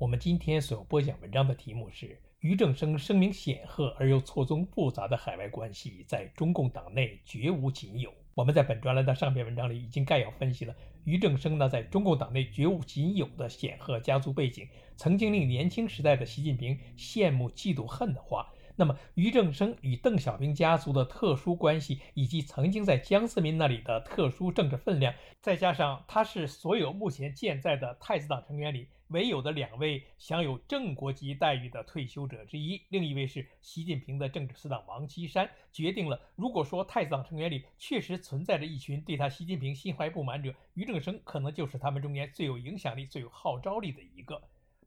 我们今天所播讲文章的题目是：俞正声声名显赫而又错综复杂的海外关系，在中共党内绝无仅有。我们在本专栏的上篇文章里已经概要分析了俞正声呢在中共党内绝无仅有的显赫家族背景，曾经令年轻时代的习近平羡慕、嫉妒、恨的话。那么，俞正声与邓小平家族的特殊关系，以及曾经在江泽民那里的特殊政治分量，再加上他是所有目前健在的太子党成员里。唯有的两位享有正国级待遇的退休者之一，另一位是习近平的政治死党王岐山，决定了，如果说太子党成员里确实存在着一群对他习近平心怀不满者，俞正声可能就是他们中间最有影响力、最有号召力的一个。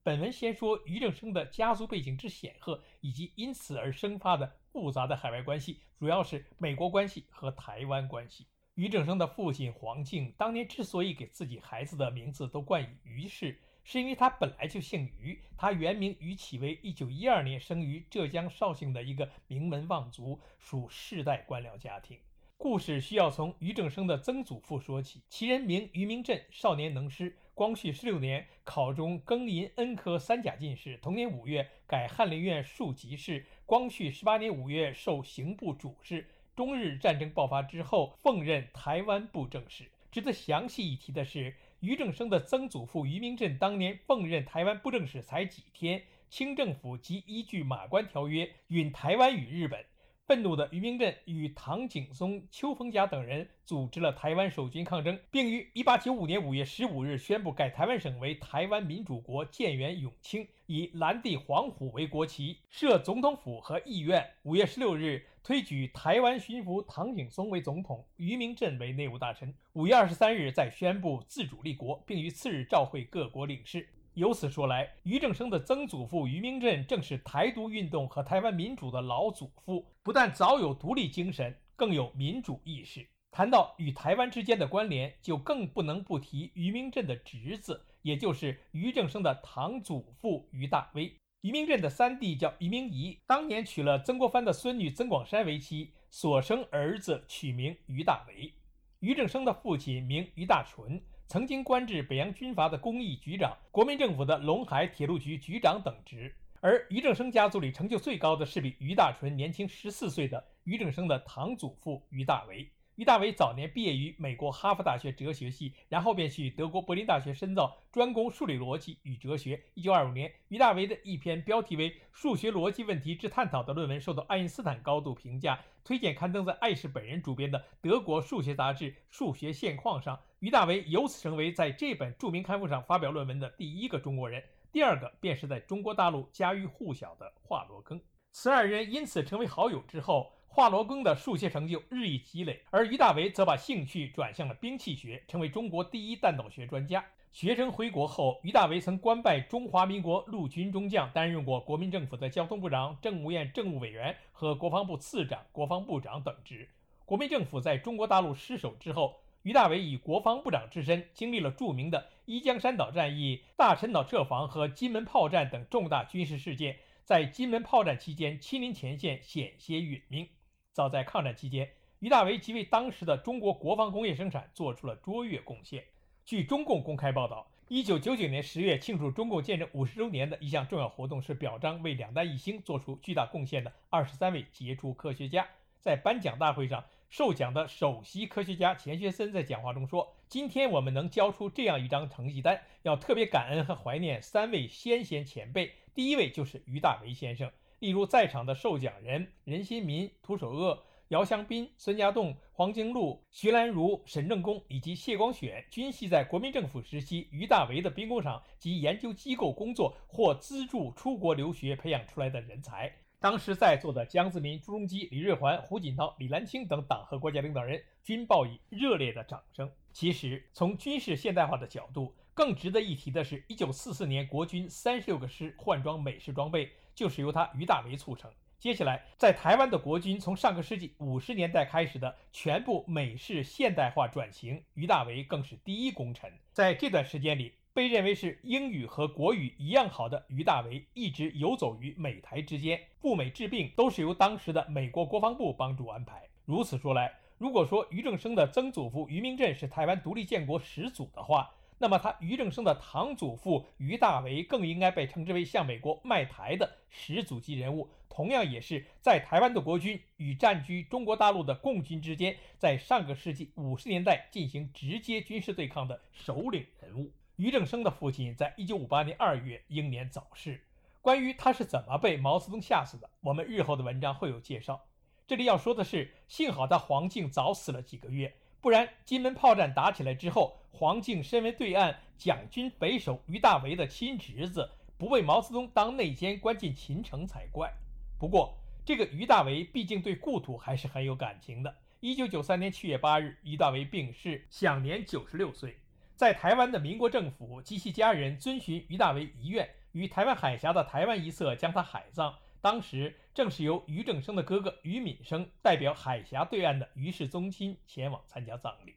本文先说俞正声的家族背景之显赫，以及因此而生发的复杂的海外关系，主要是美国关系和台湾关系。俞正声的父亲黄敬当年之所以给自己孩子的名字都冠以俞氏。是因为他本来就姓俞，他原名俞启威，一九一二年生于浙江绍兴的一个名门望族，属世代官僚家庭。故事需要从俞正声的曾祖父说起，其人名俞明振，少年能诗。光绪十六年考中庚寅恩科三甲进士，同年五月改翰林院庶吉士。光绪十八年五月授刑部主事。中日战争爆发之后，奉任台湾布政使。值得详细一提的是。俞正声的曾祖父俞明振当年奉任台湾布政使才几天，清政府即依据《马关条约》允台湾与日本。愤怒的俞明震与唐景崧、邱逢甲等人组织了台湾守军抗争，并于1895年5月15日宣布改台湾省为台湾民主国，建元永清，以蓝地黄虎为国旗，设总统府和议院。5月16日。推举台湾巡抚唐景崧为总统，俞明震为内务大臣。五月二十三日，再宣布自主立国，并于次日召会各国领事。由此说来，俞正声的曾祖父俞明震正是台独运动和台湾民主的老祖父，不但早有独立精神，更有民主意识。谈到与台湾之间的关联，就更不能不提俞明震的侄子，也就是俞正声的堂祖父俞大威。俞明震的三弟叫俞明仪，当年娶了曾国藩的孙女曾广珊为妻，所生儿子取名俞大为。俞正声的父亲名俞大纯，曾经官至北洋军阀的工艺局长、国民政府的陇海铁路局局长等职。而俞正声家族里成就最高的是比俞大纯年轻十四岁的俞正声的堂祖父俞大为。于大维早年毕业于美国哈佛大学哲学系，然后便去德国柏林大学深造，专攻数理逻辑与哲学。一九二五年，于大维的一篇标题为《数学逻辑问题之探讨》的论文受到爱因斯坦高度评价，推荐刊登在爱氏本人主编的德国数学杂志《数学现况》上。于大维由此成为在这本著名刊物上发表论文的第一个中国人，第二个便是在中国大陆家喻户晓的华罗庚。此二人因此成为好友之后。华罗庚的数学成就日益积累，而于大为则把兴趣转向了兵器学，成为中国第一弹道学专家。学生回国后，于大为曾官拜中华民国陆军中将，担任过国民政府的交通部长、政务院政务委员和国防部次长、国防部长等职。国民政府在中国大陆失守之后，于大为以国防部长之身，经历了著名的一江山岛战役、大陈岛撤防和金门炮战等重大军事事件，在金门炮战期间亲临前线，险些殒命。早在抗战期间，俞大维即为当时的中国国防工业生产做出了卓越贡献。据中共公开报道，一九九九年十月庆祝中共建政五十周年的一项重要活动是表彰为两弹一星做出巨大贡献的二十三位杰出科学家。在颁奖大会上，受奖的首席科学家钱学森在讲话中说：“今天我们能交出这样一张成绩单，要特别感恩和怀念三位先贤前辈。第一位就是俞大维先生。”例如，在场的受奖人任新民、涂守鄂、姚香斌、孙家栋、黄金禄、徐兰如、沈正恭以及谢光选，均系在国民政府时期于大为的兵工厂及研究机构工作或资助出国留学培养出来的人才。当时在座的江泽民、朱镕基、李瑞环、胡锦涛、李兰清等党和国家领导人均报以热烈的掌声。其实，从军事现代化的角度，更值得一提的是，1944年国军三十六个师换装美式装备，就是由他于大为促成。接下来，在台湾的国军从上个世纪五十年代开始的全部美式现代化转型，于大为更是第一功臣。在这段时间里，被认为是英语和国语一样好的于大为，一直游走于美台之间，赴美治病都是由当时的美国国防部帮助安排。如此说来，如果说于正声的曾祖父于明镇是台湾独立建国始祖的话，那么他于正声的堂祖父于大为更应该被称之为向美国卖台的始祖级人物，同样也是在台湾的国军与占据中国大陆的共军之间，在上个世纪五十年代进行直接军事对抗的首领人物。于正声的父亲在一九五八年二月英年早逝，关于他是怎么被毛泽东吓死的，我们日后的文章会有介绍。这里要说的是，幸好他黄敬早死了几个月。不然，金门炮战打起来之后，黄敬身为对岸蒋军匪首于大为的亲侄子，不被毛泽东当内奸关进秦城才怪。不过，这个于大为毕竟对故土还是很有感情的。一九九三年七月八日，于大为病逝，享年九十六岁。在台湾的民国政府及其家人遵循于大为遗愿，于台湾海峡的台湾一侧将他海葬。当时正是由于正声的哥哥于敏生代表海峡对岸的于氏宗亲前往参加葬礼。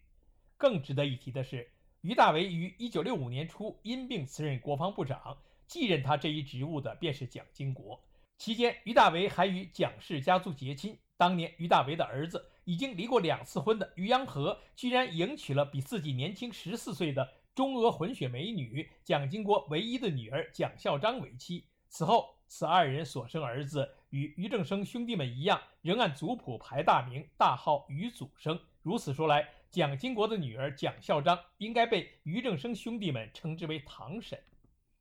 更值得一提的是，于大为于1965年初因病辞任国防部长，继任他这一职务的便是蒋经国。期间，于大为还与蒋氏家族结亲。当年，于大为的儿子已经离过两次婚的于洋和，居然迎娶了比自己年轻十四岁的中俄混血美女蒋经国唯一的女儿蒋孝章为妻。此后，此二人所生儿子与于正声兄弟们一样，仍按族谱排大名，大号于祖生。如此说来，蒋经国的女儿蒋孝章应该被于正声兄弟们称之为堂婶。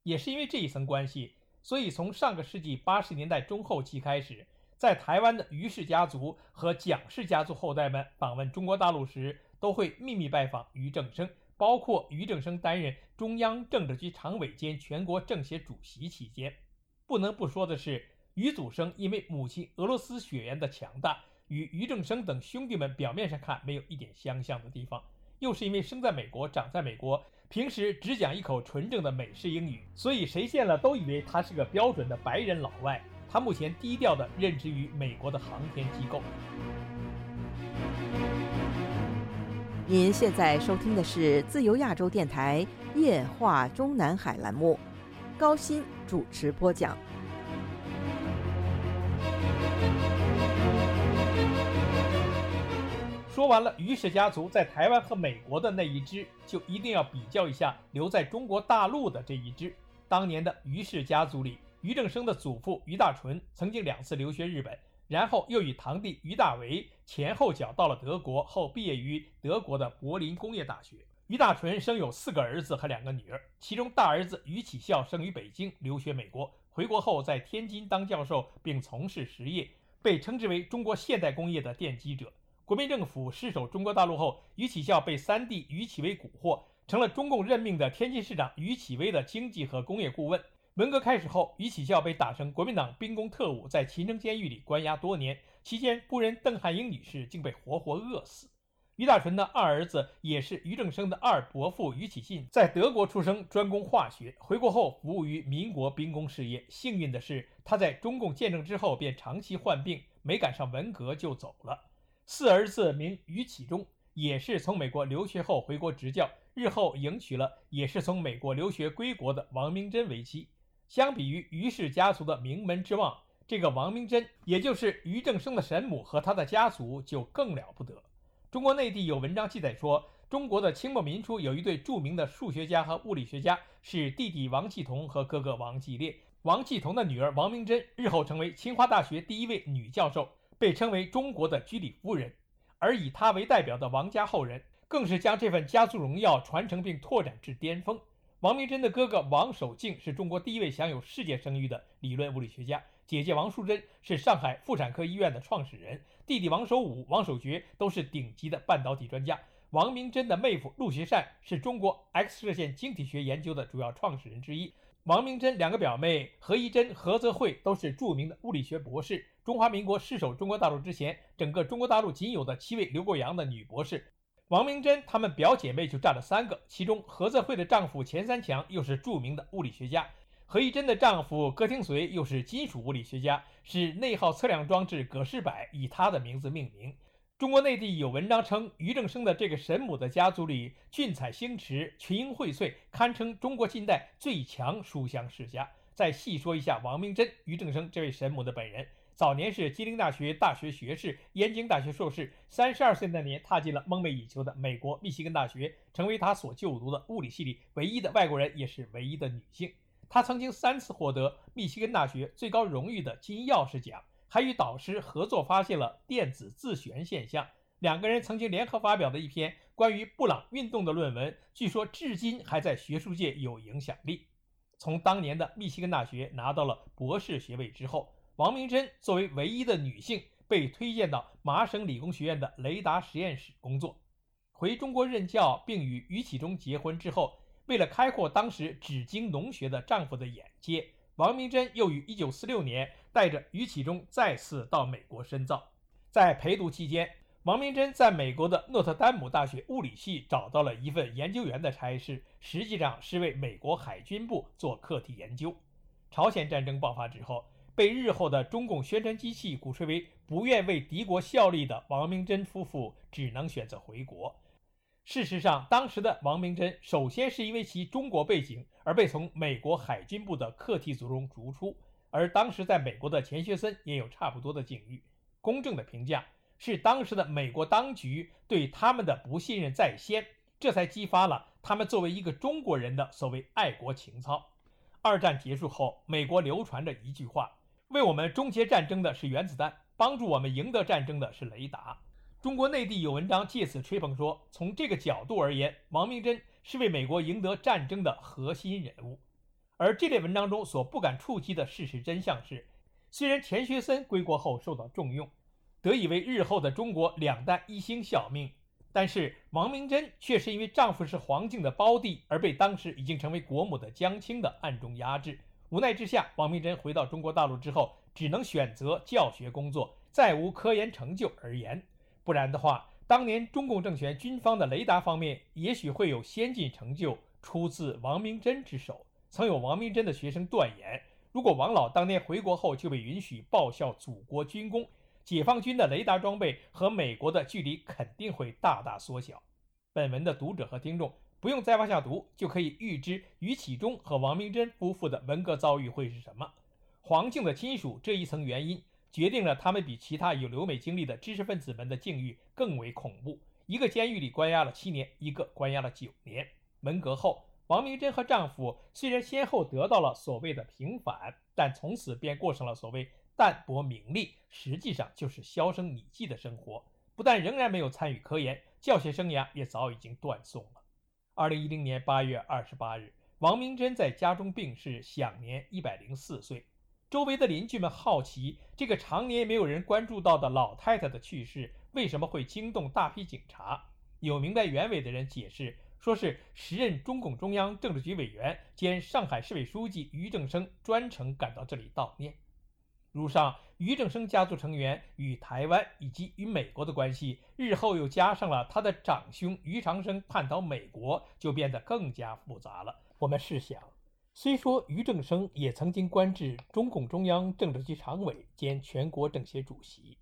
也是因为这一层关系，所以从上个世纪八十年代中后期开始，在台湾的于氏家族和蒋氏家族后代们访问中国大陆时，都会秘密拜访于正声，包括于正声担任中央政治局常委兼全国政协主席期间。不能不说的是，于祖生因为母亲俄罗斯血缘的强大，与于正生等兄弟们表面上看没有一点相像的地方，又是因为生在美国、长在美国，平时只讲一口纯正的美式英语，所以谁见了都以为他是个标准的白人老外。他目前低调的任职于美国的航天机构。您现在收听的是自由亚洲电台夜话中南海栏目。高鑫主持播讲。说完了于氏家族在台湾和美国的那一支，就一定要比较一下留在中国大陆的这一支。当年的于氏家族里，于正声的祖父于大纯曾经两次留学日本，然后又与堂弟于大为前后脚到了德国，后毕业于德国的柏林工业大学。于大纯生有四个儿子和两个女儿，其中大儿子于启孝生于北京，留学美国，回国后在天津当教授，并从事实业，被称之为中国现代工业的奠基者。国民政府失守中国大陆后，于启孝被三弟于启威蛊惑，成了中共任命的天津市长于启威的经济和工业顾问。文革开始后，于启孝被打成国民党兵工特务，在秦城监狱里关押多年，期间夫人邓汉英女士竟被活活饿死。于大纯的二儿子也是于正声的二伯父于启信，在德国出生，专攻化学，回国后服务于民国兵工事业。幸运的是，他在中共建政之后便长期患病，没赶上文革就走了。四儿子名于启忠，也是从美国留学后回国执教，日后迎娶了也是从美国留学归国的王明珍为妻。相比于于氏家族的名门之望，这个王明珍，也就是于正声的神母和他的家族就更了不得。中国内地有文章记载说，中国的清末民初有一对著名的数学家和物理学家，是弟弟王继同和哥哥王继烈。王继同的女儿王明珍日后成为清华大学第一位女教授，被称为中国的居里夫人。而以她为代表的王家后人，更是将这份家族荣耀传承并拓展至巅峰。王明珍的哥哥王守敬是中国第一位享有世界声誉的理论物理学家。姐姐王淑珍是上海妇产科医院的创始人，弟弟王守武、王守觉都是顶级的半导体专家。王明珍的妹夫陆学善是中国 X 射线晶体学研究的主要创始人之一。王明珍两个表妹何一珍、何泽慧都是著名的物理学博士。中华民国失守中国大陆之前，整个中国大陆仅有的七位留过洋的女博士。王明珍她们表姐妹就占了三个，其中何泽慧的丈夫钱三强又是著名的物理学家，何一珍的丈夫葛廷绥又是金属物理学家，是内耗测量装置葛氏柏以他的名字命名。中国内地有文章称，俞正声的这个神母的家族里，俊采星驰，群英荟萃，堪称中国近代最强书香世家。再细说一下王明珍、俞正声这位神母的本人。早年是吉林大学大学学士、燕京大学硕士，三十二岁那年踏进了梦寐以求的美国密西根大学，成为他所就读的物理系里唯一的外国人，也是唯一的女性。她曾经三次获得密西根大学最高荣誉的金钥匙奖，还与导师合作发现了电子自旋现象。两个人曾经联合发表的一篇关于布朗运动的论文，据说至今还在学术界有影响力。从当年的密西根大学拿到了博士学位之后。王明珍作为唯一的女性，被推荐到麻省理工学院的雷达实验室工作。回中国任教，并与于启忠结婚之后，为了开阔当时只精农学的丈夫的眼界，王明珍又于1946年带着于启忠再次到美国深造。在陪读期间，王明珍在美国的诺特丹姆大学物理系找到了一份研究员的差事，实际上是为美国海军部做课题研究。朝鲜战争爆发之后。被日后的中共宣传机器鼓吹为不愿为敌国效力的王明珍夫妇，只能选择回国。事实上，当时的王明珍首先是因为其中国背景而被从美国海军部的课题组中逐出，而当时在美国的钱学森也有差不多的境遇。公正的评价是，当时的美国当局对他们的不信任在先，这才激发了他们作为一个中国人的所谓爱国情操。二战结束后，美国流传着一句话。为我们终结战争的是原子弹，帮助我们赢得战争的是雷达。中国内地有文章借此吹捧说，从这个角度而言，王明珍是为美国赢得战争的核心人物。而这类文章中所不敢触及的事实真相是，虽然钱学森归国后受到重用，得以为日后的中国两弹一星效命，但是王明珍却是因为丈夫是黄敬的胞弟，而被当时已经成为国母的江青的暗中压制。无奈之下，王明珍回到中国大陆之后，只能选择教学工作，再无科研成就而言。不然的话，当年中共政权军方的雷达方面，也许会有先进成就出自王明珍之手。曾有王明珍的学生断言，如果王老当年回国后就被允许报效祖国军功，解放军的雷达装备和美国的距离肯定会大大缩小。本文的读者和听众。不用再往下读，就可以预知于启忠和王明珍夫妇的文革遭遇会是什么。黄敬的亲属这一层原因，决定了他们比其他有留美经历的知识分子们的境遇更为恐怖。一个监狱里关押了七年，一个关押了九年。文革后，王明珍和丈夫虽然先后得到了所谓的平反，但从此便过上了所谓淡泊名利，实际上就是销声匿迹的生活。不但仍然没有参与科研，教学生涯也早已经断送了。二零一零年八月二十八日，王明珍在家中病逝，享年一百零四岁。周围的邻居们好奇，这个常年没有人关注到的老太太的去世为什么会惊动大批警察？有明白原委的人解释，说是时任中共中央政治局委员兼上海市委书记俞正声专程赶到这里悼念。如上，俞正声家族成员与台湾以及与美国的关系，日后又加上了他的长兄俞长生叛逃美国，就变得更加复杂了。我们试想，虽说俞正声也曾经官至中共中央政治局常委兼全国政协主席，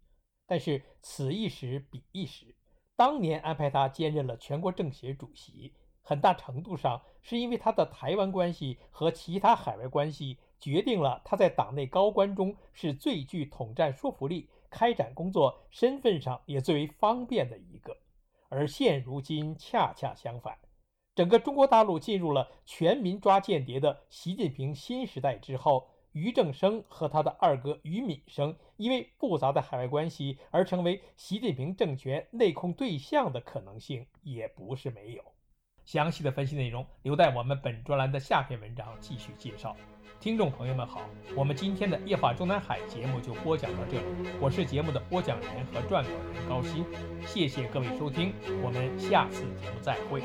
但是此一时彼一时，当年安排他兼任了全国政协主席，很大程度上是因为他的台湾关系和其他海外关系。决定了他在党内高官中是最具统战说服力、开展工作身份上也最为方便的一个。而现如今恰恰相反，整个中国大陆进入了全民抓间谍的习近平新时代之后，俞正声和他的二哥俞敏生因为复杂的海外关系而成为习近平政权内控对象的可能性也不是没有。详细的分析内容，留待我们本专栏的下篇文章继续介绍。听众朋友们好，我们今天的《夜话中南海》节目就播讲到这里。我是节目的播讲人和撰稿人高鑫，谢谢各位收听，我们下次节目再会。